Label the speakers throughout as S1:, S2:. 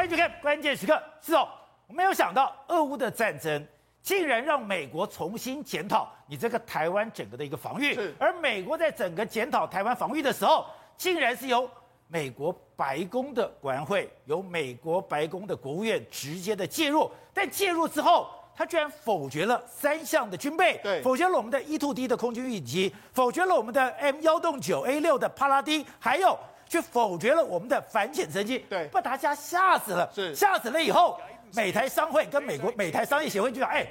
S1: 欢迎去看关键时刻。是哦，我没有想到俄乌的战争竟然让美国重新检讨你这个台湾整个的一个防御。
S2: 是，
S1: 而美国在整个检讨台湾防御的时候，竟然是由美国白宫的国安会、由美国白宫的国务院直接的介入。但介入之后，他居然否决了三项的军备，
S2: 对，
S1: 否决了我们的 E-2D 的空军预警机，否决了我们的 M 幺洞九 A 六的帕拉丁，还有。却否决了我们的反潜直升机，
S2: 对，
S1: 把大家吓死了。
S2: 是
S1: 吓死了以后，美台商会跟美国美台商业协会就讲：哎，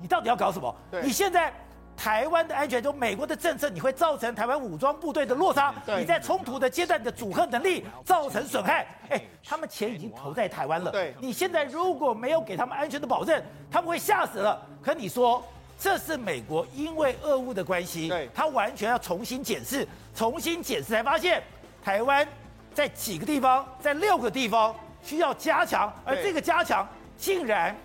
S1: 你到底要搞什
S2: 么？
S1: 你现在台湾的安全，就美国的政策，你会造成台湾武装部队的落差。
S2: 对，
S1: 你在冲突的阶段的阻吓能力造成损害。哎，他们钱已经投在台湾了。
S2: 对，
S1: 你现在如果没有给他们安全的保证，他们会吓死了。可你说，这是美国因为俄乌的关系，
S2: 对，
S1: 他完全要重新检视，重新检视才发现台湾。在几个地方，在六个地方需要加强，而这个加强竟然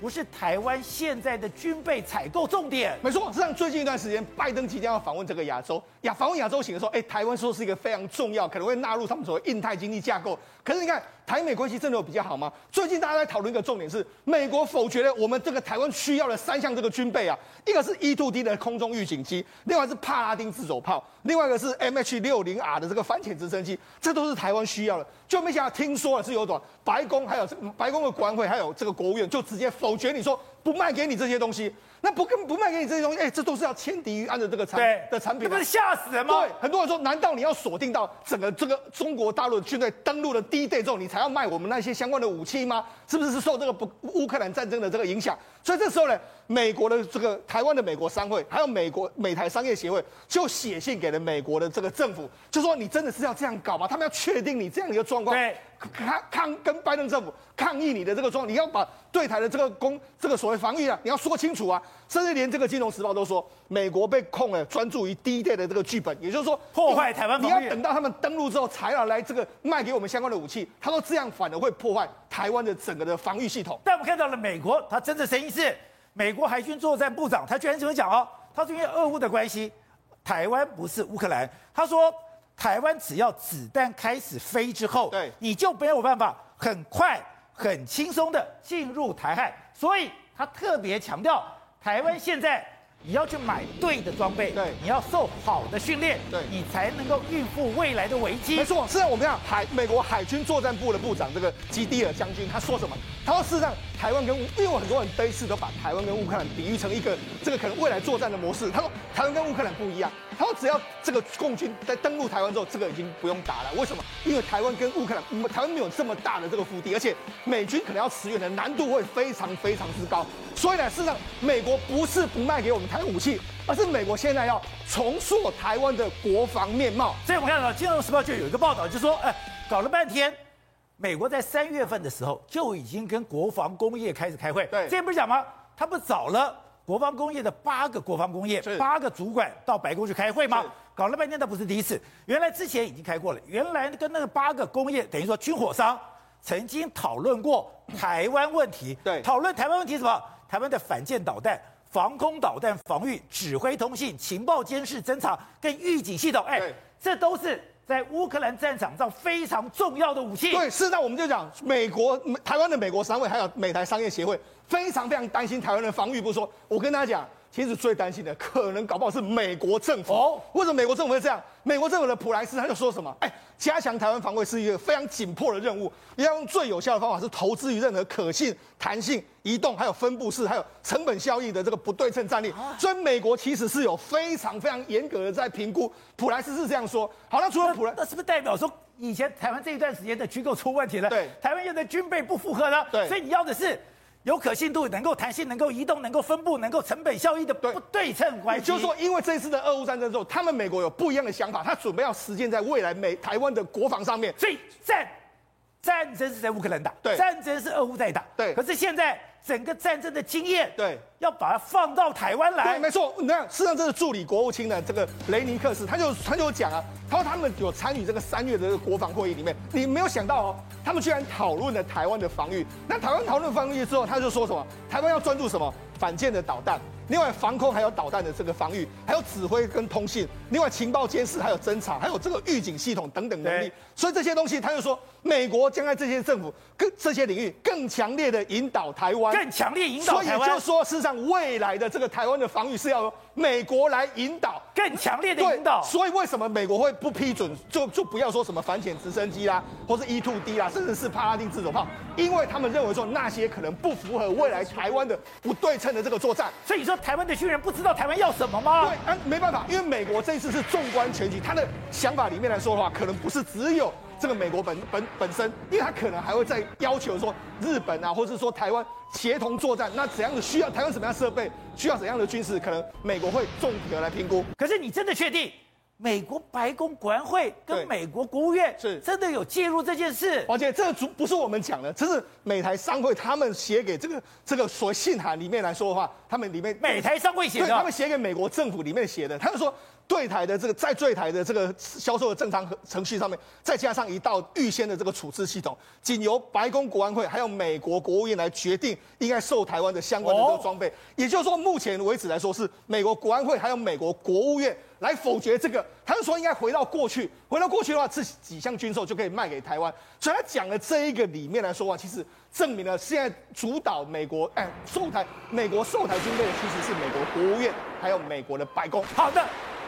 S1: 不是台湾现在的军备采购重点。
S2: 没错，实际上最近一段时间，拜登即将要访问这个亚洲，亚访问亚洲行的时候，哎，台湾说是一个非常重要，可能会纳入他们所谓印太经济架构。可是你看。台美关系真的有比较好吗？最近大家在讨论一个重点是，美国否决了我们这个台湾需要的三项这个军备啊，一个是 E-2D 的空中预警机，另外是帕拉丁自走炮，另外一个是 MH-60R 的这个反潜直升机，这都是台湾需要的。就没想到听说了是有种白宫还有白宫的国安会还有这个国务院就直接否决你说不卖给你这些东西。那不跟不卖给你这些东西，哎，这都是要千敌于安的这个产的产品，
S1: 那不是吓死人吗？
S2: 对，很多人说，难道你要锁定到整个这个中国大陆军队登陆了 D-Day 之后，你才要卖我们那些相关的武器吗？是不是是受这个不乌克兰战争的这个影响？所以这时候呢，美国的这个台湾的美国商会，还有美国美台商业协会，就写信给了美国的这个政府，就说你真的是要这样搞吗？他们要确定你这样一个状况，
S1: 对，
S2: 抗抗跟拜登政府抗议你的这个状况，你要把对台的这个攻这个所谓防御啊，你要说清楚啊。甚至连这个金融时报都说，美国被控了专注于低 day 的这个剧本，也就是说
S1: 破坏台湾防御。
S2: 你要等到他们登陆之后，才要来这个卖给我们相关的武器。他说这样反而会破坏台湾的整个的防御系统。
S1: 但我们看到了美国，他真的声音是美国海军作战部长，他居然这么讲哦，他说因为俄乌的关系，台湾不是乌克兰。他说台湾只要子弹开始飞之后，
S2: 对，
S1: 你就没有办法很快很轻松的进入台海。所以他特别强调。台湾现在，你要去买对的装备，
S2: 对，
S1: 你要受好的训练，
S2: 对，
S1: 你才能够应付未来的危机。
S2: 没错，是啊我们讲海美国海军作战部的部长这个基蒂尔将军，他说什么？他说事实上，台湾跟因为很多人第一次都把台湾跟乌克兰比喻成一个这个可能未来作战的模式。他说台湾跟乌克兰不一样。他说：“只要这个共军在登陆台湾之后，这个已经不用打了。为什么？因为台湾跟乌克兰，台湾没有这么大的这个腹地，而且美军可能要驰援的难度会非常非常之高。所以呢，事实上，美国不是不卖给我们台湾武器，而是美国现在要重塑台湾的国防面貌。
S1: 所以我看到《金融时报》就有一个报道，就说：哎，搞了半天，美国在三月份的时候就已经跟国防工业开始开会。
S2: 对，
S1: 之前不是讲吗？他不找了。”国防工业的八个国防工业，八个主管到白宫去开会吗？搞了半天，那不是第一次。原来之前已经开过了。原来跟那个八个工业，等于说军火商，曾经讨论过台湾问题。
S2: 对，
S1: 讨论台湾问题什么？台湾的反舰导弹、防空导弹防御、指挥通信、情报监视侦查跟预警系统。哎，这都是在乌克兰战场上非常重要的武器。
S2: 对，是那我们就讲美国、台湾的美国商会，还有美台商业协会。非常非常担心台湾的防御，不说，我跟大家讲，其实最担心的可能搞不好是美国政府。哦，为什么美国政府会这样？美国政府的普莱斯他就说什么？哎，加强台湾防卫是一个非常紧迫的任务，要用最有效的方法是投资于任何可信、弹性、移动，还有分布式，还有成本效益的这个不对称战力。所以美国其实是有非常非常严格的在评估。普莱斯是这样说。好，那除了普莱，
S1: 那是不是代表说以前台湾这一段时间的机构出问题了？
S2: 对，
S1: 台湾现在军备不符合了。
S2: 对，
S1: 所以你要的是。有可信度，能够弹性，能够移动，能够分布，能够成本效益的不对称关系。
S2: 也就是说，因为这一次的俄乌战争之后，他们美国有不一样的想法，他准备要实践在未来美台湾的国防上面。
S1: 所以战战争是在乌克兰打，
S2: 对，
S1: 战争是俄乌在打，
S2: 对。
S1: 可是现在整个战争的经验，
S2: 对，
S1: 要把它放到台湾来。
S2: 对，没错。你看，事实上这是助理国务卿的这个雷尼克斯，他就他就讲啊，他说他们有参与这个三月的这个国防会议里面，你没有想到哦。他们居然讨论了台湾的防御。那台湾讨论防御之后，他就说什么？台湾要专注什么？反舰的导弹、另外防空还有导弹的这个防御，还有指挥跟通信，另外情报监视还有侦查，还有这个预警系统等等能力。所以这些东西，他就说美国将在这些政府更这些领域更强烈的引导台湾，
S1: 更强烈引导台湾。
S2: 所以就说，事实上未来的这个台湾的防御是要由美国来引导，
S1: 更强烈的引导。
S2: 所以为什么美国会不批准？就就不要说什么反潜直升机啦，或是 E-2D 啦，甚至是帕拉丁自走炮，因为他们认为说那些可能不符合未来台湾的不对称的这个作战。
S1: 所以说，台湾的军人不知道台湾要什么吗？
S2: 对，啊，没办法，因为美国这一次是纵观全局，他的想法里面来说的话，可能不是只有这个美国本本本身，因为他可能还会再要求说日本啊，或者说台湾协同作战，那怎样的需要台湾什么样设备，需要怎样的军事，可能美国会综合来评估。
S1: 可是你真的确定？美国白宫国安会跟美国国务院是真的有介入这件事，
S2: 而且这个不是我们讲的，这是美台商会他们写给这个这个所谓信函里面来说的话，他们里面
S1: 美台商会写的，
S2: 他们写给美国政府里面写的，他们说。对台的这个在对台的这个销售的正常程序上面，再加上一道预先的这个处置系统，仅由白宫国安会还有美国国务院来决定应该售台湾的相关的这个装备。也就是说，目前为止来说是美国国安会还有美国国务院来否决这个。他就说应该回到过去，回到过去的话，这几项军售就可以卖给台湾。所以他讲的这一个里面来说话，其实证明了现在主导美国哎售台美国售台军备的其实是美国国务院还有美国的白宫。
S1: 好的。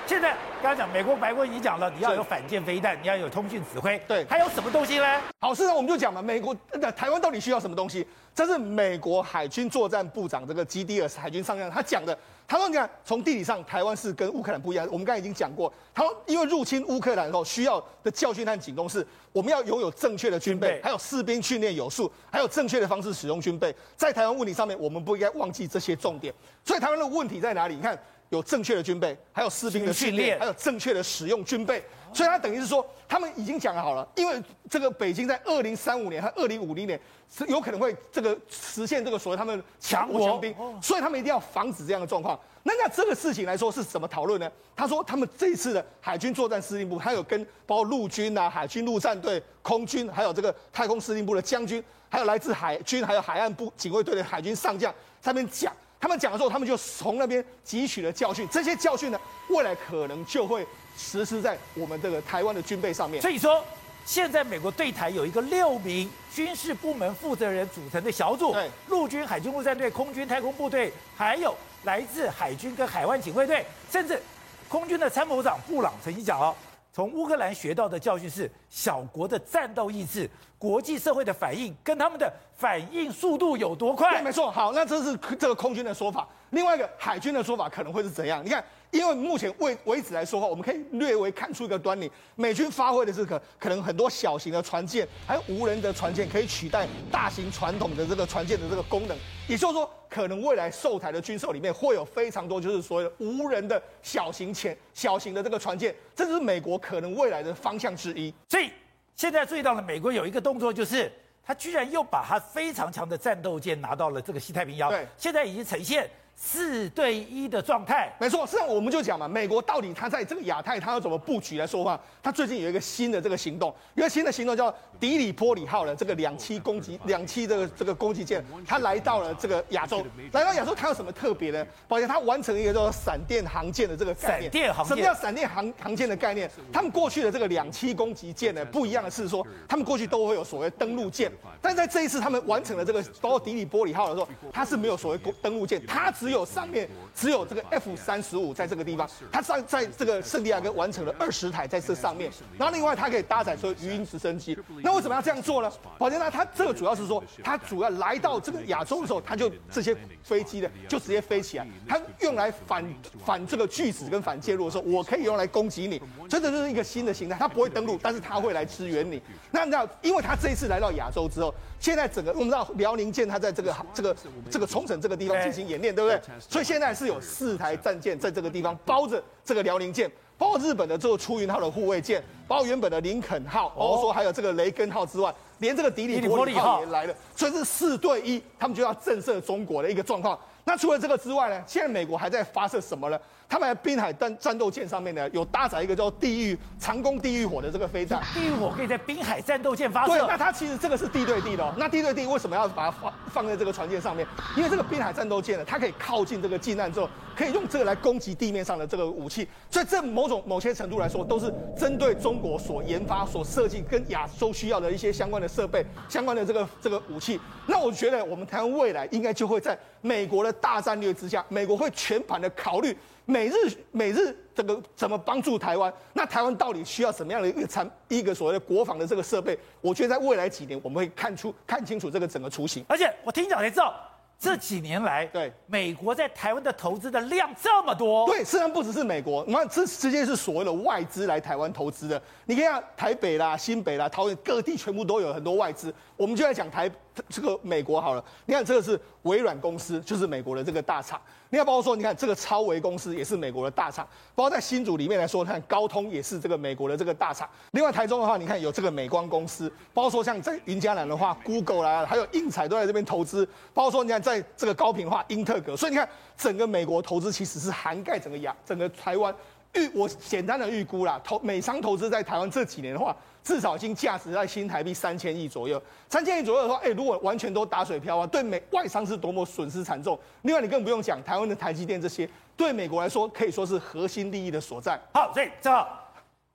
S1: 现在刚才讲美国白宫已经讲了，你要有反舰飞弹，你要有通讯指挥，
S2: 对，
S1: 还有什么东西呢？
S2: 好，事实上我们就讲嘛，美国那台湾到底需要什么东西？这是美国海军作战部长这个基迪尔斯海军上将他讲的。他说：“你看，从地理上，台湾是跟乌克兰不一样。我们刚才已经讲过，他说因为入侵乌克兰的时候需要的教训和警告是，我们要拥有正确的军备，还有士兵训练有素，还有正确的方式使用军备。在台湾问题上面，我们不应该忘记这些重点。所以台湾的问题在哪里？你看。”有正确的军备，还有士兵的训练，还有正确的使用军备，所以他等于是说，他们已经讲好了，因为这个北京在二零三五年和二零五零年是有可能会这个实现这个所谓他们强国强兵，所以他们一定要防止这样的状况。那那这个事情来说是怎么讨论呢？他说他们这一次的海军作战司令部，还有跟包括陆军啊、海军陆战队、空军，还有这个太空司令部的将军，还有来自海军还有海岸部警卫队的海军上将，上面讲。他们讲的时候，他们就从那边汲取了教训。这些教训呢，未来可能就会实施在我们这个台湾的军备上面。
S1: 所以说，现在美国对台有一个六名军事部门负责人组成的小组，对，陆军、海军陆战队、空军、太空部队，还有来自海军跟海湾警卫队，甚至空军的参谋长布朗曾经讲哦。从乌克兰学到的教训是，小国的战斗意志、国际社会的反应跟他们的反应速度有多快？
S2: 对，没错。好，那这是这个空军的说法。另外一个海军的说法可能会是怎样？你看。因为目前为为止来说话，我们可以略微看出一个端倪。美军发挥的这个可能很多小型的船舰，还有无人的船舰，可以取代大型传统的这个船舰的这个功能。也就是说，可能未来售台的军售里面会有非常多，就是所谓的无人的小型潜小型的这个船舰，这就是美国可能未来的方向之一。
S1: 所以现在注意到了，美国有一个动作，就是他居然又把他非常强的战斗舰拿到了这个西太平洋。对，现在已经呈现。四对一的状态，
S2: 没错。实际上我们就讲嘛，美国到底他在这个亚太，他要怎么布局来说话？他最近有一个新的这个行动，一个新的行动叫迪里波里号的这个两栖攻击两栖这个这个攻击舰，它来到了这个亚洲。来到亚洲，它有什么特别呢？抱歉，它完成一个叫做闪电航舰的这个概念。
S1: 闪电航舰。
S2: 什么叫闪电航航舰的概念？他们过去的这个两栖攻击舰呢，不一样的是说，他们过去都会有所谓登陆舰，但在这一次他们完成了这个包括迪里波里号的时候，它是没有所谓登陆舰，它只有上面只有这个 F 三十五在这个地方，它上在这个圣地亚哥完成了二十台在这上面，然后另外它可以搭载说鱼鹰直升机。那为什么要这样做呢？宝杰呢，它这个主要是说，它主要来到这个亚洲的时候，它就这些飞机的就直接飞起来，它用来反反这个拒止跟反介入的时候，我可以用来攻击你，真的就是一个新的形态。它不会登陆，但是它会来支援你。那你知道，因为它这一次来到亚洲之后，现在整个我们知道辽宁舰它在这个这个这个冲绳这个地方进行演练，对不对？所以现在是有四台战舰在这个地方包着这个辽宁舰，包括日本的这个出云号的护卫舰，包括原本的林肯号，包括说还有这个雷根号之外，连这个迪里波里号也来了，所以是四对一，他们就要震慑中国的一个状况。那除了这个之外呢，现在美国还在发射什么呢？他们在滨海战战斗舰上面呢，有搭载一个叫地狱长弓地狱火的这个飞弹。
S1: 地狱火可以在滨海战斗舰发射。
S2: 对，那它其实这个是地对地的哦。那地对地为什么要把它放放在这个船舰上面？因为这个滨海战斗舰呢，它可以靠近这个近岸之后，可以用这个来攻击地面上的这个武器。所以这某种某些程度来说，都是针对中国所研发、所设计跟亚洲需要的一些相关的设备、相关的这个这个武器。那我觉得我们台湾未来应该就会在美国的大战略之下，美国会全盘的考虑。美日美日这个怎么帮助台湾？那台湾到底需要什么样的一个产一个所谓的国防的这个设备？我觉得在未来几年，我们会看出看清楚这个整个雏形。
S1: 而且我听讲才知道，这几年来，
S2: 对
S1: 美国在台湾的投资的量这么多。
S2: 对，虽然不只是美国，你看这直接是所谓的外资来台湾投资的。你看台北啦、新北啦、桃园各地全部都有很多外资。我们就在讲台这个美国好了。你看这个是微软公司，就是美国的这个大厂。你看，包括说，你看这个超微公司也是美国的大厂。包括在新竹里面来说，看高通也是这个美国的这个大厂。另外台中的话，你看有这个美光公司。包括说像在云嘉南的话，Google 啦，还有应采都在这边投资。包括说你看在这个高屏的话，英特格。所以你看整个美国投资其实是涵盖整个亚整个台湾。预我简单的预估啦，投美商投资在台湾这几年的话，至少已经价值在新台币三千亿左右。三千亿左右的话，哎，如果完全都打水漂啊，对美外商是多么损失惨重。另外，你更不用讲台湾的台积电这些，对美国来说可以说是核心利益的所在。
S1: 好，所以正好，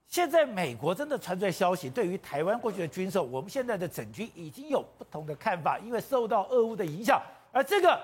S1: 现在美国真的传出来消息，对于台湾过去的军售，我们现在的整军已经有不同的看法，因为受到俄乌的影响，而这个。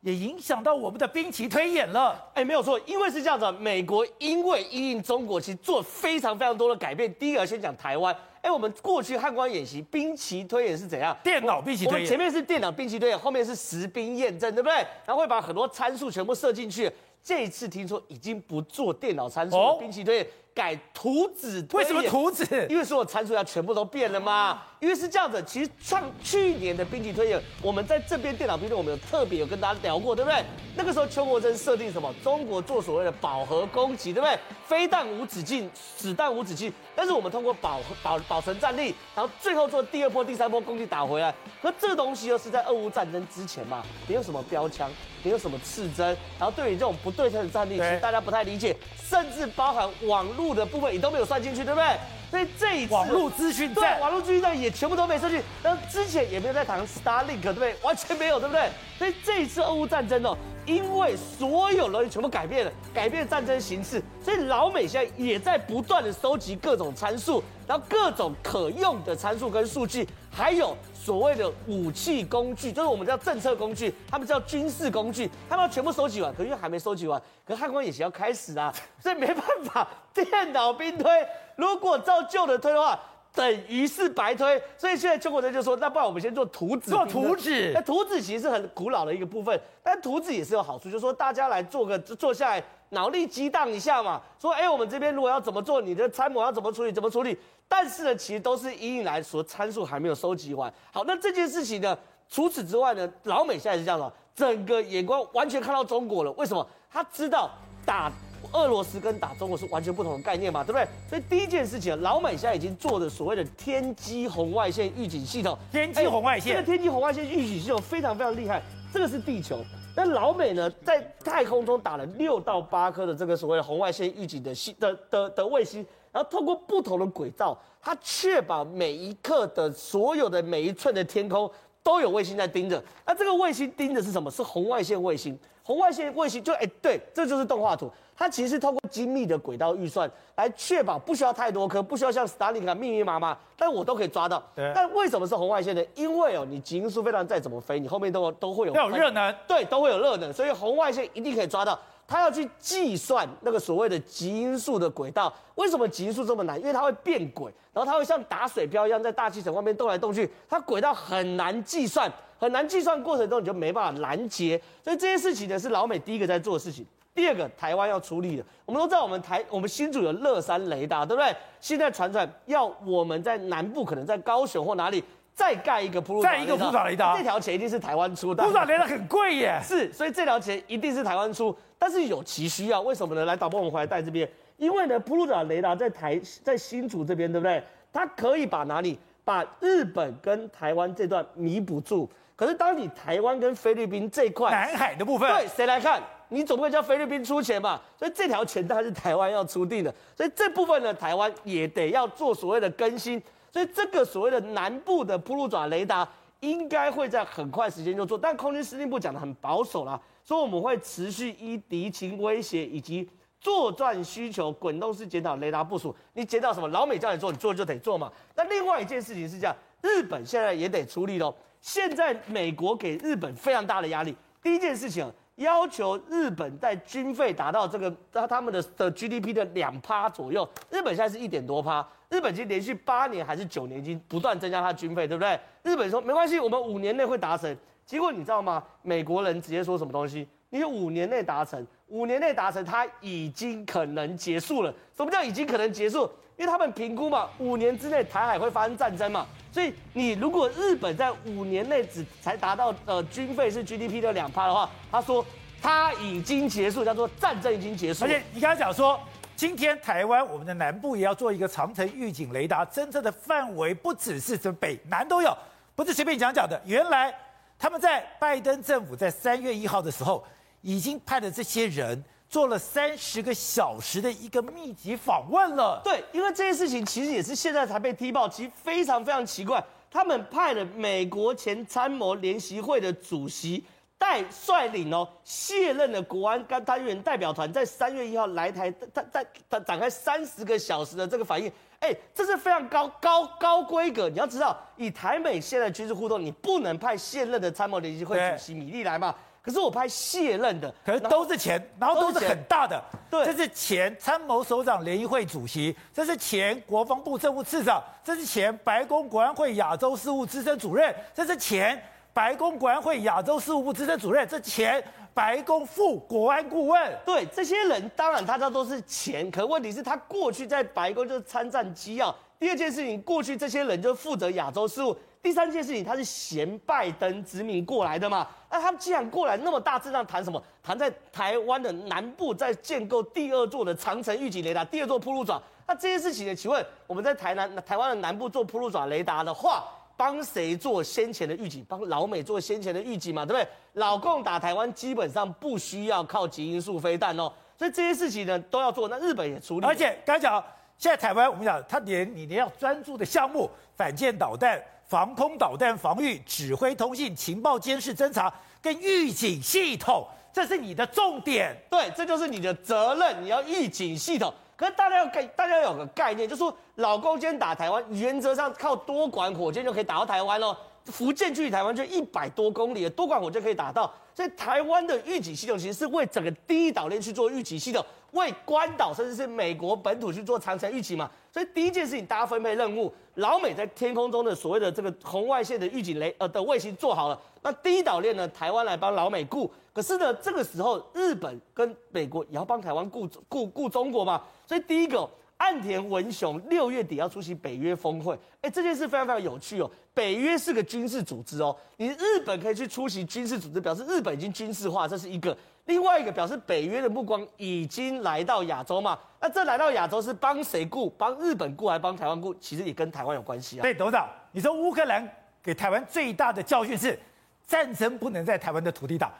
S1: 也影响到我们的兵棋推演了，
S3: 哎，没有错，因为是这样子，美国因为因应中国，其实做非常非常多的改变。第一个要先讲台湾，哎，我们过去汉光演习兵棋推演是怎样？
S1: 电脑兵棋推演，
S3: 前面是电脑兵棋推演，后面是实兵验证，对不对？然后会把很多参数全部设进去。这一次听说已经不做电脑参数兵棋推演。哦改图纸，
S1: 为什么图纸？
S3: 因为所有参数要全部都变了嘛。因为是这样子，其实上去年的兵棋推演，我们在这边电脑兵论，我们有特别有跟大家聊过，对不对？那个时候邱国正设定什么？中国做所谓的饱和攻击，对不对？飞弹无止境，子弹无止境，但是我们通过保保保存战力，然后最后做第二波、第三波攻击打回来。可这个东西又是在俄乌战争之前嘛？没有什么标枪，没有什么刺针，然后对于这种不对称的战力，其实大家不太理解，甚至包含网络。的部分也都没有算进去，对不对？所以这一次
S1: 网络资讯
S3: 对网络资讯站也全部都没算进去。然后之前也没有在谈 Starlink，对不对？完全没有，对不对？所以这一次俄乌战争哦，因为所有东西全部改变了，改变战争形式，所以老美现在也在不断的收集各种参数，然后各种可用的参数跟数据，还有。所谓的武器工具，就是我们叫政策工具，他们叫军事工具，他们要全部收集完，可是因为还没收集完，可是汉光演习要开始啊，所以没办法，电脑兵推，如果照旧的推的话，等于是白推，所以现在邱国正就说，那不然我们先做图纸，
S1: 做图纸，
S3: 那图纸其实是很古老的一个部分，但图纸也是有好处，就是说大家来做个坐下来，脑力激荡一下嘛，说哎，我们这边如果要怎么做，你的参谋要怎么处理，怎么处理。但是呢，其实都是因应来说参数还没有收集完。好，那这件事情呢，除此之外呢，老美现在是这样的，整个眼光完全看到中国了。为什么？他知道打俄罗斯跟打中国是完全不同的概念嘛，对不对？所以第一件事情，老美现在已经做的所谓的天基红外线预警系统。
S1: 天基红外线，
S3: 这个天基红外线预警系统非常非常厉害。这个是地球，那老美呢，在太空中打了六到八颗的这个所谓的红外线预警的星的的的卫星。然后透过不同的轨道，它确保每一刻的所有的每一寸的天空都有卫星在盯着。那这个卫星盯的是什么？是红外线卫星。红外线卫星就哎，对，这就是动画图。它其实是透过精密的轨道预算来确保不需要太多颗，不需要像 Starlink 密密麻麻，但我都可以抓到。对。但为什么是红外线呢？因为哦，你极音速飞弹再怎么飞，你后面都都会有
S1: 要有热能。
S3: 对，都会有热能，所以红外线一定可以抓到。它要去计算那个所谓的极音速的轨道，为什么极音速这么难？因为它会变轨，然后它会像打水漂一样在大气层外面动来动去，它轨道很难计算，很难计算过程中你就没办法拦截，所以这些事情呢是老美第一个在做的事情。第二个，台湾要出力的，我们都知道我们台我们新竹有乐山雷达，对不对？现在传传要我们在南部，可能在高雄或哪里。再盖一个普鲁，
S1: 再一个铺路雷达，
S3: 这条钱一定是台湾出的。
S1: 铺路雷达很贵耶，
S3: 是，所以这条钱一定是台湾出，但是有其需要，为什么呢？来导播，我们回来带这边，因为呢，铺路雷达在台在新竹这边，对不对？它可以把哪里？把日本跟台湾这段弥补住。可是当你台湾跟菲律宾这块
S1: 南海的部分，
S3: 对谁来看？你总不会叫菲律宾出钱嘛？所以这条钱当然是台湾要出定的。所以这部分呢，台湾也得要做所谓的更新。所以这个所谓的南部的铺路爪雷达，应该会在很快时间就做。但空军司令部讲的很保守啦，说我们会持续依敌情威胁以及作战需求，滚动式检讨雷达部署。你检讨什么？老美叫你做，你做就得做嘛。那另外一件事情是这样，日本现在也得出力喽。现在美国给日本非常大的压力。第一件事情，要求日本在军费达到这个他他们的的 GDP 的两趴左右。日本现在是一点多趴，日本已经连续八年还是九年，已经不断增加它军费，对不对？日本说没关系，我们五年内会达成。结果你知道吗？美国人直接说什么东西？你五年内达成，五年内达成，它已经可能结束了。什么叫已经可能结束？因为他们评估嘛，五年之内台海会发生战争嘛，所以你如果日本在五年内只才达到呃军费是 GDP 的两趴的话，他说他已经结束，叫做战争已经结束。
S1: 而且你刚才讲说，今天台湾我们的南部也要做一个长城预警雷达，侦测的范围不只是这北南都有，不是随便讲讲的。原来他们在拜登政府在三月一号的时候已经派了这些人。做了三十个小时的一个密集访问了。
S3: 对，因为这件事情其实也是现在才被踢爆，其实非常非常奇怪。他们派了美国前参谋联席会的主席带率领哦卸任的国安干单元代表团，在三月一号来台，他在他展开三十个小时的这个反应。哎，这是非常高高高规格。你要知道，以台美现在军事互动，你不能派现任的参谋联席会主席米利来嘛？可是我拍卸任的，
S1: 可是都是钱，然后都是很大的。
S3: 对，
S1: 这是前参谋首长联谊会主席，这是前国防部政务次长，这是前白宫国安会亚洲事务资深主任，这是前白宫国安会亚洲事务部资深主任，这前白宫副国安顾问。
S3: 对，这些人当然大家都是钱，可问题是他过去在白宫就是参战机要。第二件事情，过去这些人就负责亚洲事务。第三件事情，他是衔拜登之命过来的嘛？那他们既然过来那么大阵仗，谈什么？谈在台湾的南部在建构第二座的长城预警雷达，第二座铺路爪。那这些事情呢？请问我们在台南、台湾的南部做铺路爪雷达的话，帮谁做先前的预警？帮老美做先前的预警嘛？对不对？老共打台湾基本上不需要靠极音速飞弹哦，所以这些事情呢都要做。那日本也处理，
S1: 而且刚才讲，现在台湾我们讲，他连你连要专注的项目，反舰导弹。防空导弹防御、指挥通信、情报监视侦查跟预警系统，这是你的重点。
S3: 对，这就是你的责任。你要预警系统。可是大家要概，大家要有个概念，就是说老共今天打台湾，原则上靠多管火箭就可以打到台湾喽。福建距离台湾就一百多公里，多管火箭可以打到。所以台湾的预警系统其实是为整个第一岛链去做预警系统，为关岛甚至是美国本土去做长程预警嘛。所以第一件事情，大家分配任务，老美在天空中的所谓的这个红外线的预警雷呃的卫星做好了，那第一岛链呢，台湾来帮老美顾。可是呢，这个时候日本跟美国也要帮台湾顾顾顾中国嘛。所以第一个。岸田文雄六月底要出席北约峰会，哎，这件事非常非常有趣哦。北约是个军事组织哦，你日本可以去出席军事组织，表示日本已经军事化，这是一个。另外一个表示北约的目光已经来到亚洲嘛。那这来到亚洲是帮谁顾？帮日本顾还帮台湾顾？其实也跟台湾有关系啊。
S1: 对，董事长，你说乌克兰给台湾最大的教训是，战争不能在台湾的土地打。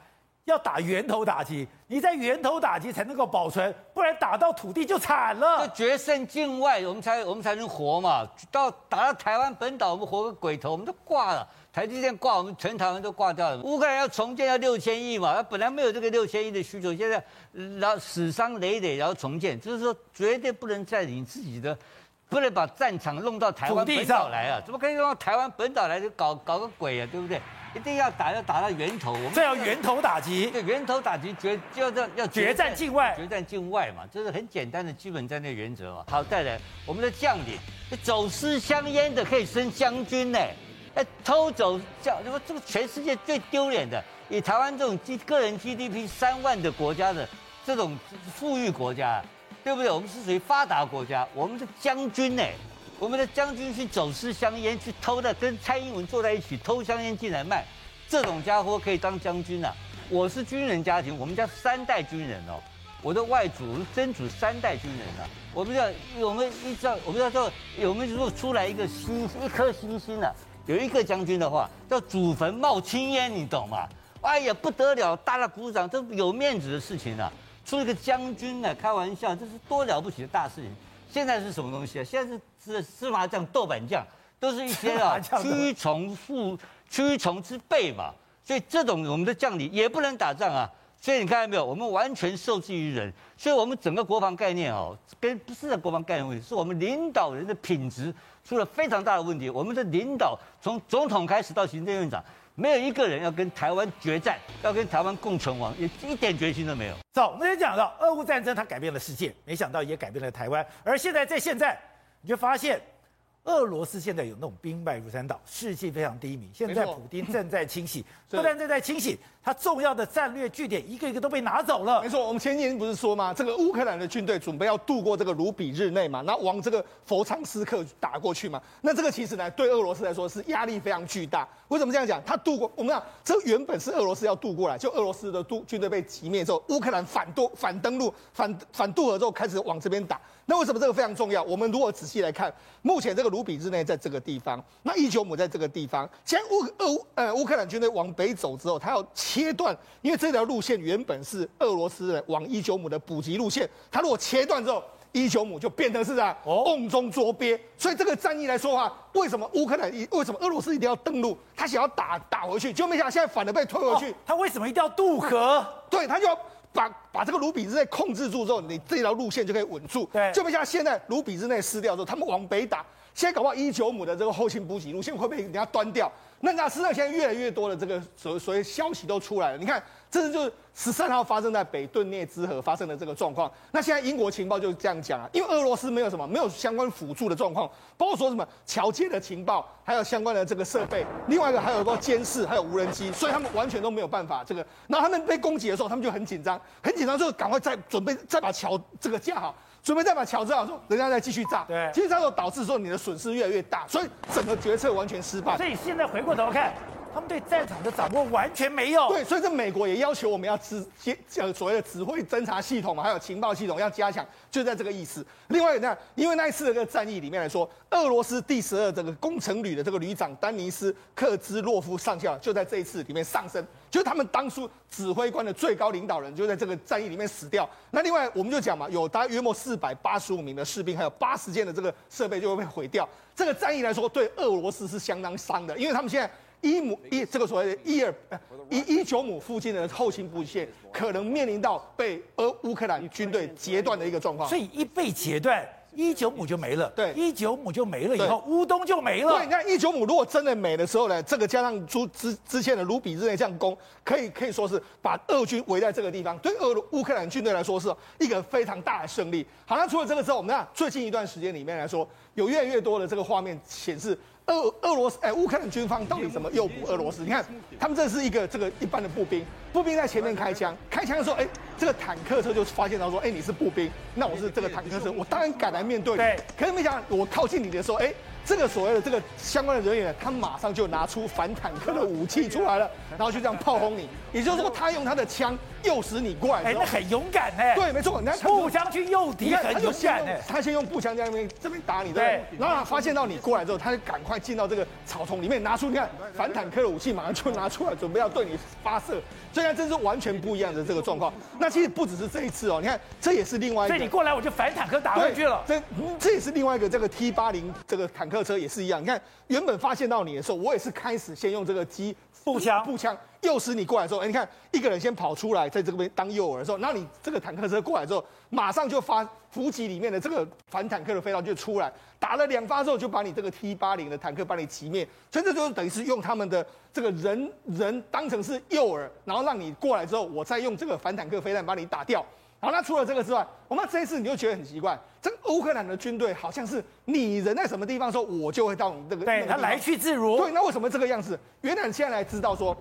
S1: 要打源头打击，你在源头打击才能够保存，不然打到土地就惨了。
S4: 就决胜境外，我们才我们才能活嘛。到打到台湾本岛，我们活个鬼头，我们都挂了。台积电挂，我们全台湾都挂掉了。乌克兰要重建要六千亿嘛，他本来没有这个六千亿的需求，现在然后死伤累累，然后重建，就是说绝对不能在你自己的，不能把战场弄到台湾本岛来啊！怎么可以弄到台湾本岛来就搞搞个鬼啊？对不对？一定要打，要打到源头。我们
S1: 这要源头打击，
S4: 对，源头打击决就要要
S1: 决战境外，
S4: 决战境外嘛，这是很简单的基本战略原则嘛。好，再来，我们的将领，走私香烟的可以升将军呢，哎，偷走叫，什么这个全世界最丢脸的，以台湾这种 G 个人 GDP 三万的国家的这种富裕国家，对不对？我们是属于发达国家，我们的将军呢？我们的将军去走私香烟，去偷的，跟蔡英文坐在一起偷香烟进来卖，这种家伙可以当将军啊！我是军人家庭，我们家三代军人哦，我的外祖曾祖三代军人啊，我们要我们依照我们要说，我们如果出来一个星一颗星星啊，有一个将军的话，叫祖坟冒青烟，你懂吗？哎呀，不得了，大家鼓掌，这有面子的事情啊！出了个将军呢，开玩笑，这是多了不起的大事情。现在是什么东西啊？现在是是芝麻酱、豆瓣酱，都是一些啊蛆虫附蛆虫之辈嘛。所以这种我们的将领也不能打仗啊。所以你看到没有？我们完全受制于人。所以我们整个国防概念哦，跟不是在国防概念问题，是我们领导人的品质出了非常大的问题。我们的领导从总统开始到行政院长。没有一个人要跟台湾决战，要跟台湾共存亡，也一点决心都没有。
S1: 走，我们也讲到俄乌战争，它改变了世界，没想到也改变了台湾。而现在在现在，你就发现。俄罗斯现在有那种兵败如山倒，士气非常低迷。现在普京正在清洗，不但正在清洗，他重要的战略据点一个一个都被拿走了。
S2: 没错，我们前几天不是说吗？这个乌克兰的军队准备要渡过这个卢比日内嘛，那往这个佛昌斯克打过去嘛。那这个其实呢，对俄罗斯来说是压力非常巨大。为什么这样讲？他渡过，我们讲这原本是俄罗斯要渡过来，就俄罗斯的渡军队被击灭之后，乌克兰反渡、反登陆、反反渡河之后，开始往这边打。那为什么这个非常重要？我们如果仔细来看，目前这个卢比日内在这个地方，那伊久姆在这个地方。现在乌俄呃乌克兰军队往北走之后，他要切断，因为这条路线原本是俄罗斯人往伊久姆的补给路线，他如果切断之后，伊久姆就变成是这样瓮中捉鳖。所以这个战役来说的话，为什么乌克兰一为什么俄罗斯一定要登陆？他想要打打回去，就没想到现在反而被推回去。
S1: 他为什么一定要渡河？
S2: 对，他就要。把把这个卢比之内控制住之后，你这条路线就可以稳住。对，就不像现在卢比之内失掉之后，他们往北打，现在搞不好一九五的这个后勤补给路线会被人家端掉。那那实际上现在越来越多的这个所所谓消息都出来了，你看。这是就是十三号发生在北顿涅兹河发生的这个状况。那现在英国情报就是这样讲啊，因为俄罗斯没有什么没有相关辅助的状况，包括说什么桥接的情报，还有相关的这个设备，另外一个还有个监视，还有无人机，所以他们完全都没有办法这个。然后他们被攻击的时候，他们就很紧张，很紧张，就赶快再准备再把桥这个架好，准备再把桥炸好，说人家再继续炸。对，继续炸之后导致说你的损失越来越大，所以整个决策完全失败。
S1: 所以现在回过头看。他们对战场的掌握完全没有。
S2: 对，所以这美国也要求我们要指呃所谓的指挥侦察系统嘛，还有情报系统要加强，就在这个意思。另外呢，因为那一次的这个战役里面来说，俄罗斯第十二这个工程旅的这个旅长丹尼斯克兹洛夫上校就在这一次里面丧生，就是他们当初指挥官的最高领导人就在这个战役里面死掉。那另外我们就讲嘛，有大约莫四百八十五名的士兵，还有八十件的这个设备就会被毁掉。这个战役来说，对俄罗斯是相当伤的，因为他们现在。伊姆伊这个所谓的伊尔伊伊久姆附近的后勤补给线可能面临到被俄乌克兰军队截断的一个状况，
S1: 所以一被截断，一九姆就没了。
S2: 对，
S1: 一九姆就没了以后，乌东就没了。
S2: 对，你看一九姆如果真的没的时候呢，这个加上之之之前的卢比日内这样攻，可以可以说是把俄军围在这个地方，对俄乌克兰军队来说是一个非常大的胜利。好，那除了这个之后，我们看最近一段时间里面来说，有越来越多的这个画面显示。俄俄罗斯哎，乌克兰军方到底怎么诱捕俄罗斯？你看，他们这是一个这个一般的步兵，步兵在前面开枪，开枪的时候，哎，这个坦克车就发现到说，哎，你是步兵，那我是这个坦克车，我当然敢来面对。对，可是没想到我靠近你的时候，哎。这个所谓的这个相关的人员，他马上就拿出反坦克的武器出来了，然后就这样炮轰你。也就是说，他用他的枪诱使你过来。哎，
S1: 那很勇敢哎。
S2: 对，没错，你看
S1: 步枪去诱敌很勇敢哎。
S2: 他先用步枪在那边这边打你，对。然后他发现到你过来之后，他就赶快进到这个草丛里面，拿出你看反坦克的武器，马上就拿出来，准备要对你发射。虽然这是完全不一样的这个状况。那其实不只是这一次哦，你看这也是另外一个。
S1: 所以你过来我就反坦克打回去了。
S2: 这这也是另外一个这个 T 八零这个坦克车也是一样，你看。原本发现到你的时候，我也是开始先用这个机
S1: 步枪
S2: 步枪诱使你过来的时候，哎，你看一个人先跑出来，在这边当诱饵的时候，然后你这个坦克车过来之后，马上就发伏击里面的这个反坦克的飞弹就出来，打了两发之后，就把你这个 T 八零的坦克把你击灭，所以这就是等于是用他们的这个人人当成是诱饵，然后让你过来之后，我再用这个反坦克飞弹把你打掉。好，那除了这个之外，我们这一次你就觉得很奇怪，这个乌克兰的军队好像是你人在什么地方的时候，我就会到你这个。
S1: 对，他来去自如。
S2: 对，那为什么这个样子？原来现在才知道说，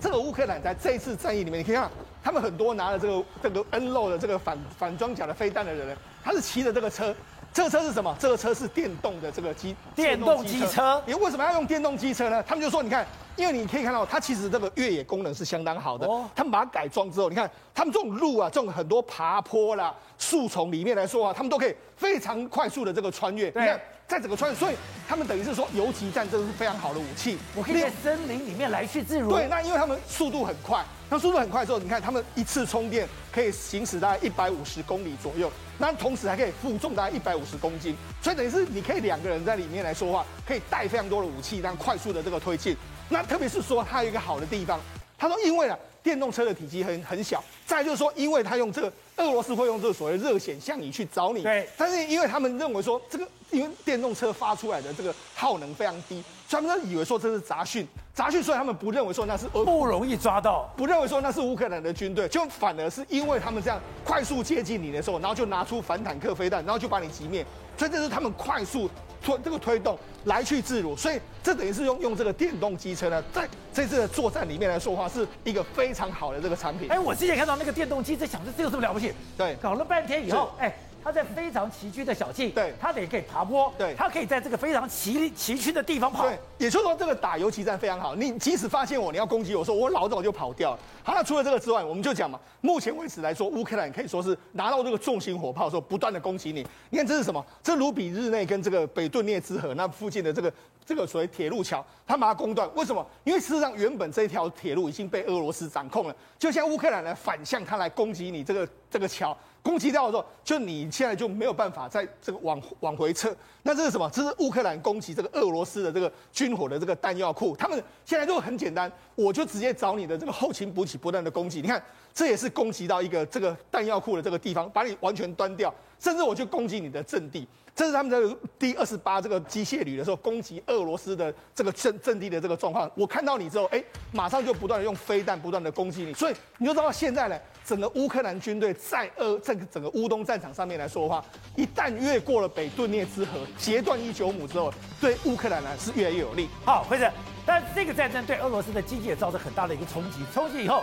S2: 这个乌克兰在这一次战役里面，你可以看他们很多拿了这个这个 N 六的这个反反装甲的飞弹的人，他是骑着这个车。这个车是什么？这个车是电动的这个机
S1: 电动机车。
S2: 你为什么要用电动机车呢？他们就说，你看，因为你可以看到它其实这个越野功能是相当好的。哦。他们把它改装之后，你看他们这种路啊，这种很多爬坡啦、树丛里面来说啊，他们都可以非常快速的这个穿越。对。你看，在整个穿越，所以他们等于是说游击战，这是非常好的武器。
S1: 我可以在森林里面来去自如。
S2: 对，那因为他们速度很快。那速度很快之后，你看他们一次充电可以行驶大概一百五十公里左右，那同时还可以负重大概一百五十公斤，所以等于是你可以两个人在里面来说话，可以带非常多的武器，这样快速的这个推进。那特别是说它有一个好的地方，他说因为啊电动车的体积很很小，再就是说因为他用这个俄罗斯会用这个所谓热显像仪去找你，对，但是因为他们认为说这个因为电动车发出来的这个耗能非常低。他们都以为说这是杂讯，杂讯，所以他们不认为说那是
S1: 不容易抓到，
S2: 不认为说那是乌克兰的军队，就反而是因为他们这样快速接近你的时候，然后就拿出反坦克飞弹，然后就把你击灭，所以这是他们快速推这个推动来去自如，所以这等于是用用这个电动机车呢，在这次的作战里面来说的话是一个非常好的这个产品。
S1: 哎，我之前看到那个电动机在，想着这有什么了不起？
S2: 对，
S1: 搞了半天以后，哎。它在非常崎岖的小径，
S2: 对，
S1: 它得可以爬坡，
S2: 对，
S1: 它可以在这个非常崎崎岖的地方跑，
S2: 对，也就是说这个打游击战非常好。你即使发现我，你要攻击我说，我老早就跑掉了。好，那除了这个之外，我们就讲嘛，目前为止来说，乌克兰可以说是拿到这个重型火炮的时候，不断的攻击你。你看这是什么？这卢比日内跟这个北顿涅茨河那附近的这个这个所谓铁路桥，他把它攻断。为什么？因为事实上原本这条铁路已经被俄罗斯掌控了，就像乌克兰来反向他来攻击你这个这个桥。攻击掉的时候，就你现在就没有办法在这个往往回撤。那这是什么？这是乌克兰攻击这个俄罗斯的这个军火的这个弹药库。他们现在就很简单，我就直接找你的这个后勤补给不断的攻击。你看，这也是攻击到一个这个弹药库的这个地方，把你完全端掉，甚至我就攻击你的阵地。这是他们在第二十八这个机械旅的时候攻击俄罗斯的这个阵阵地的这个状况。我看到你之后，哎，马上就不断的用飞弹不断的攻击你。所以你就知道现在呢。整个乌克兰军队在呃这个整个乌东战场上面来说的话，一旦越过了北顿涅茨河，截断伊久姆之后，对乌克兰呢是越来越有利。
S1: 好，辉子，但这个战争对俄罗斯的经济也造成很大的一个冲击，冲击以后，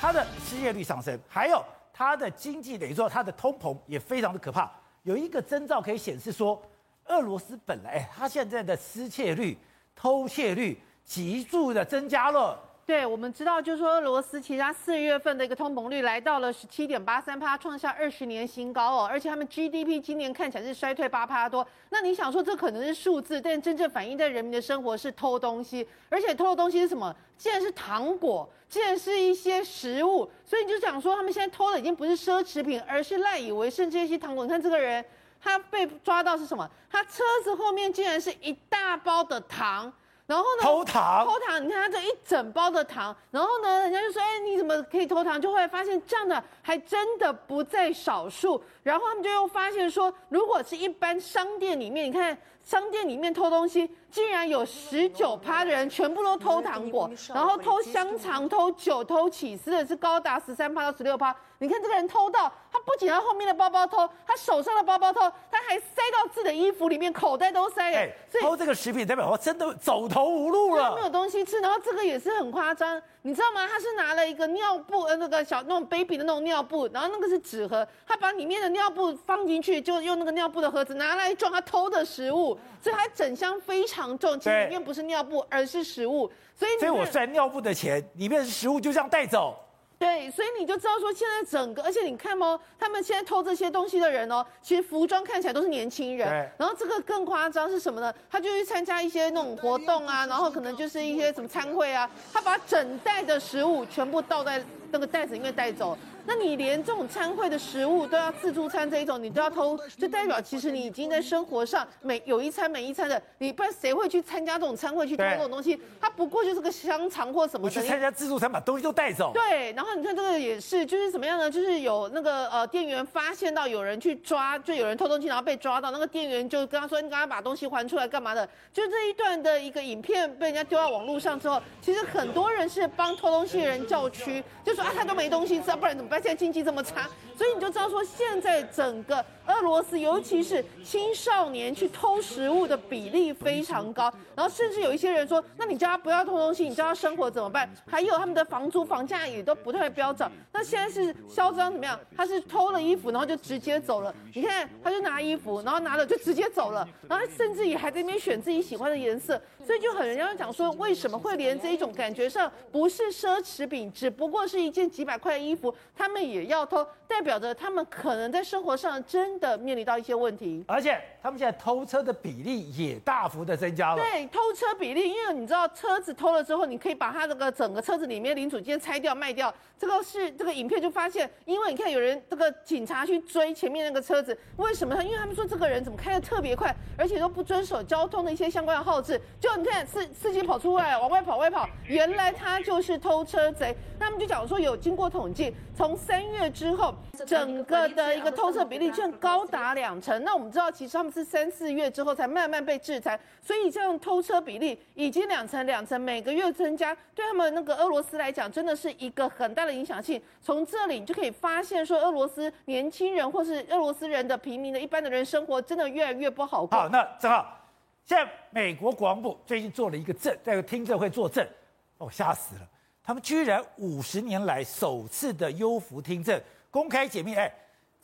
S1: 它的失业率上升，还有它的经济等于说它的通膨也非常的可怕。有一个征兆可以显示说，俄罗斯本来他现在的失窃率、偷窃率急速的增加了。
S5: 对，我们知道，就是说，俄罗斯其实它四月份的一个通膨率来到了十七点八三趴，创下二十年新高哦。而且他们 GDP 今年看起来是衰退八趴多。那你想说，这可能是数字，但真正反映在人民的生活是偷东西，而且偷的东西是什么？竟然是糖果，竟然是一些食物。所以你就想说，他们现在偷的已经不是奢侈品，而是赖以为生这些糖果。你看这个人，他被抓到是什么？他车子后面竟然是一大包的糖。然后呢？
S1: 偷糖，
S5: 偷糖！你看他这一整包的糖，然后呢，人家就说：“哎，你怎么可以偷糖？”就会发现这样的还真的不在少数。然后他们就又发现说，如果是一般商店里面，你看商店里面偷东西，竟然有十九趴的人全部都偷糖果，然后偷香肠、偷酒、偷起司的是高达十三趴到十六趴。你看这个人偷到，他不仅他后面的包包偷，他手上的包包偷，他还塞到自己的衣服里面，口袋都塞了。
S1: 欸、所以偷这个食品代表说真的走投无路了，
S5: 没有东西吃。然后这个也是很夸张，你知道吗？他是拿了一个尿布，呃，那个小那种 baby 的那种尿布，然后那个是纸盒，他把里面的尿布放进去，就用那个尿布的盒子拿来装他偷的食物，所以他整箱非常重，其实里面不是尿布，而是食物。所以，
S1: 所以我算尿布的钱，里面是食物，就这样带走。
S5: 对，所以你就知道说，现在整个，而且你看哦，他们现在偷这些东西的人哦，其实服装看起来都是年轻人。然后这个更夸张是什么呢？他就去参加一些那种活动啊，然后可能就是一些什么餐会啊，他把整袋的食物全部倒在那个袋子里面带走。那你连这种餐会的食物都要自助餐这一种，你都要偷，就代表其实你已经在生活上每有一餐每一餐的，你不然谁会去参加这种餐会去偷这种东西？他不过就是个香肠或什么。
S1: 我去参加自助餐，把东西都带走。
S5: 对，然后你看这个也是，就是怎么样呢？就是有那个呃店员发现到有人去抓，就有人偷东西，然后被抓到，那个店员就跟他说：“你刚刚把东西还出来，干嘛的？”就这一段的一个影片被人家丢到网络上之后，其实很多人是帮偷东西的人叫屈，就说啊他都没东西吃，不然怎么办？现在经济这么差，所以你就知道说，现在整个俄罗斯，尤其是青少年去偷食物的比例非常高。然后甚至有一些人说，那你叫他不要偷东西，你叫他生活怎么办？还有他们的房租、房价也都不太飙涨。那现在是嚣张怎么样？他是偷了衣服，然后就直接走了。你看，他就拿衣服，然后拿了就直接走了。然后甚至也还在那边选自己喜欢的颜色。所以就很人家讲说，为什么会连这一种感觉上不是奢侈品，只不过是一件几百块的衣服，他们也要偷，代表着他们可能在生活上真的面临到一些问题，
S1: 而且他们现在偷车的比例也大幅的增加了。
S5: 对，偷车比例，因为你知道车子偷了之后，你可以把它这个整个车子里面零组件拆掉卖掉。这个是这个影片就发现，因为你看有人这个警察去追前面那个车子，为什么他？因为他们说这个人怎么开的特别快，而且都不遵守交通的一些相关的号志。就你看司司机跑出来往外跑外跑，原来他就是偷车贼。他们就讲说有经过统计，从三月之后，整个的一个偷车比例居然高达两成。那我们知道，其实他们是三四月之后才慢慢被制裁，所以这样偷车比例已经两成两成，每个月增加，对他们那个俄罗斯来讲，真的是一个很大的影响性。从这里你就可以发现，说俄罗斯年轻人或是俄罗斯人的平民的一般的人生活，真的越来越不好过。
S1: 好，那正好，现在美国国防部最近做了一个证，在听证会作证，哦，吓死了。他们居然五十年来首次的优抚听证，公开解密。哎，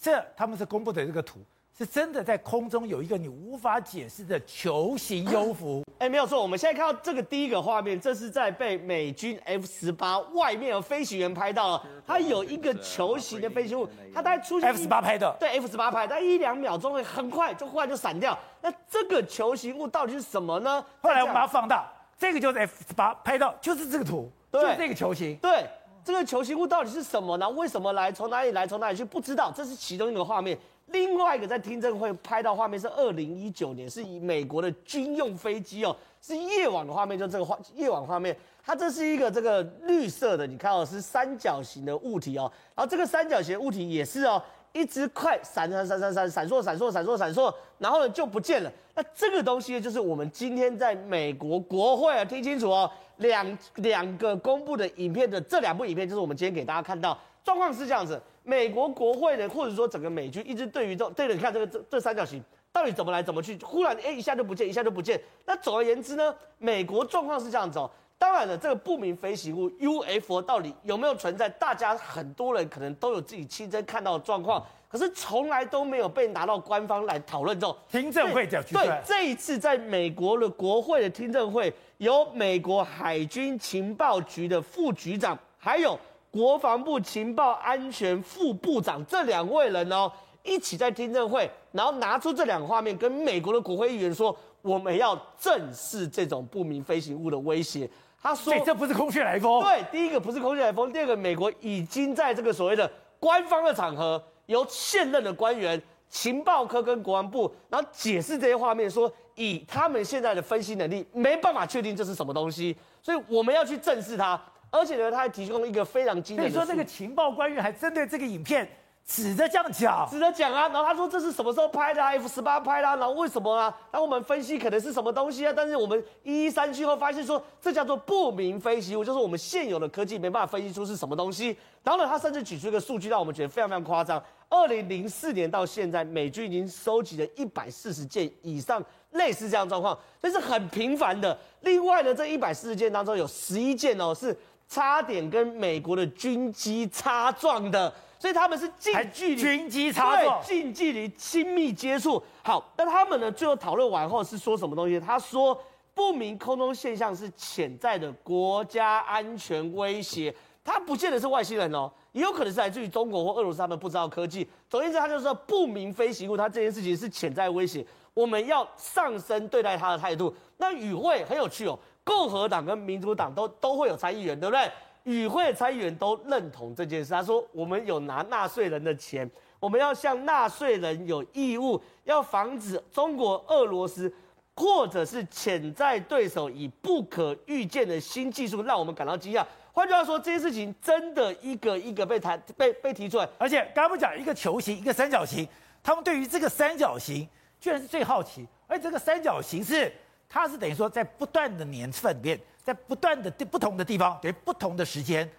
S1: 这他们是公布的这个图，是真的在空中有一个你无法解释的球形幽浮。
S3: 哎，没有错，我们现在看到这个第一个画面，这是在被美军 F 十八外面的飞行员拍到了，它有一个球形的飞行物，它大概出现
S1: F 十八拍的，
S3: 对 F 十八拍，它一两秒钟会很快就忽然就闪掉。那这个球形物到底是什么呢？
S1: 后来我们把它放大，这个就是 F 十八拍到，就是这个图。对，这个球形，
S3: 对，这个球形物到底是什么呢？为什么来？从哪里来？从哪里去？不知道。这是其中一个画面。另外一个在听证会拍到画面是二零一九年，是以美国的军用飞机哦，是夜晚的画面，就这个画夜晚画面。它这是一个这个绿色的，你看哦，是三角形的物体哦。然后这个三角形的物体也是哦，一直快闪闪闪闪闪闪烁闪烁闪烁闪烁，然后呢就不见了。那这个东西呢，就是我们今天在美国国会啊，听清楚哦。两两个公布的影片的这两部影片，就是我们今天给大家看到状况是这样子：美国国会呢，或者说整个美军一直对于这对了，你看这个这这三角形到底怎么来怎么去，忽然哎一下就不见，一下就不见。那总而言之呢，美国状况是这样子哦。当然了，这个不明飞行物 UFO 到底有没有存在，大家很多人可能都有自己亲身看到的状况。可是从来都没有被拿到官方来讨
S1: 论这种听证会。
S3: 对，这一次在美国的国会的听证会，由美国海军情报局的副局长，还有国防部情报安全副部长这两位人哦，一起在听证会，然后拿出这两个画面，跟美国的国会议员说，我们要正视这种不明飞行物的威胁。他说，
S1: 这不是空穴来风。
S3: 对，第一个不是空穴来风，第二个，美国已经在这个所谓的官方的场合。由现任的官员、情报科跟国防部，然后解释这些画面，说以他们现在的分析能力，没办法确定这是什么东西，所以我们要去正视它。而且呢，他还提供一个非常惊人的。
S1: 你说那个情报官员还针对这个影片指着这样讲，
S3: 指着讲啊，然后他说这是什么时候拍的啊？F 十八拍的，然后为什么啊？然后我们分析可能是什么东西啊？但是我们一一删去后发现说，这叫做不明飞行物，就是我们现有的科技没办法分析出是什么东西。然后呢，他甚至举出一个数据，让我们觉得非常非常夸张。二零零四年到现在，美军已经收集了一百四十件以上类似这样状况，这是很频繁的。另外呢，这一百四十件当中有十一件哦是差点跟美国的军机擦撞的，所以他们是近距离
S1: 军机擦撞，
S3: 近距离亲密接触。好，那他们呢最后讨论完后是说什么东西？他说不明空中现象是潜在的国家安全威胁，他不见得是外星人哦。也有可能是来自于中国或俄罗斯，他们不知道科技。总而言之，他就是说不明飞行物，他这件事情是潜在威胁，我们要上升对待他的态度。那与会很有趣哦，共和党跟民主党都都会有参议员，对不对？与会参议员都认同这件事，他说我们有拿纳税人的钱，我们要向纳税人有义务，要防止中国、俄罗斯或者是潜在对手以不可预见的新技术让我们感到惊讶。换句话说，这件事情真的一个一个被谈、被被提出来，
S1: 而且刚刚不讲一个球形、一个三角形，他们对于这个三角形居然是最好奇，而这个三角形是它是等于说在不断的年份里面，在不断的不同的地方，等于不同的时间、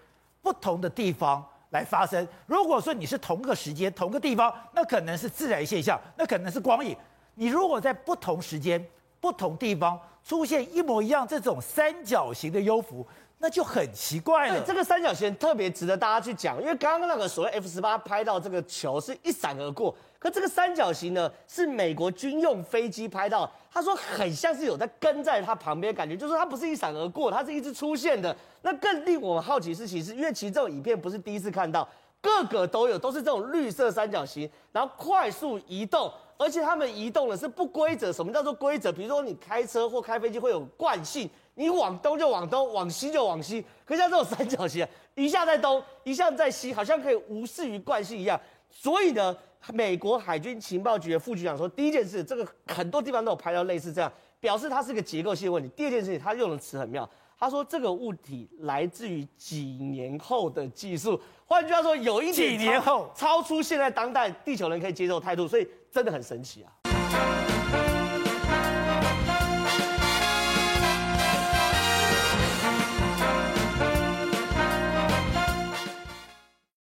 S1: 不同的地方来发生。如果说你是同个时间、同个地方，那可能是自然现象，那可能是光影。你如果在不同时间、不同地方出现一模一样这种三角形的幽浮，那就很奇怪了。
S3: 这个三角形特别值得大家去讲，因为刚刚那个所谓 F 十八拍到这个球是一闪而过，可这个三角形呢是美国军用飞机拍到，他说很像是有在跟在他旁边，感觉就是它不是一闪而过，它是一直出现的。那更令我们好奇是，其实因为其实这种影片不是第一次看到。个个都有，都是这种绿色三角形，然后快速移动，而且他们移动的是不规则。什么叫做规则？比如说你开车或开飞机会有惯性，你往东就往东，往西就往西。可像这种三角形，一下在东，一下在西，好像可以无视于惯性一样。所以呢，美国海军情报局的副局长说，第一件事，这个很多地方都有拍到类似这样，表示它是个结构性问题。第二件事情，他用的词很妙，他说这个物体来自于几年后的技术。换句话说，有一点
S1: 几年后
S3: 超出现在当代地球人可以接受态度，所以真的很神奇啊。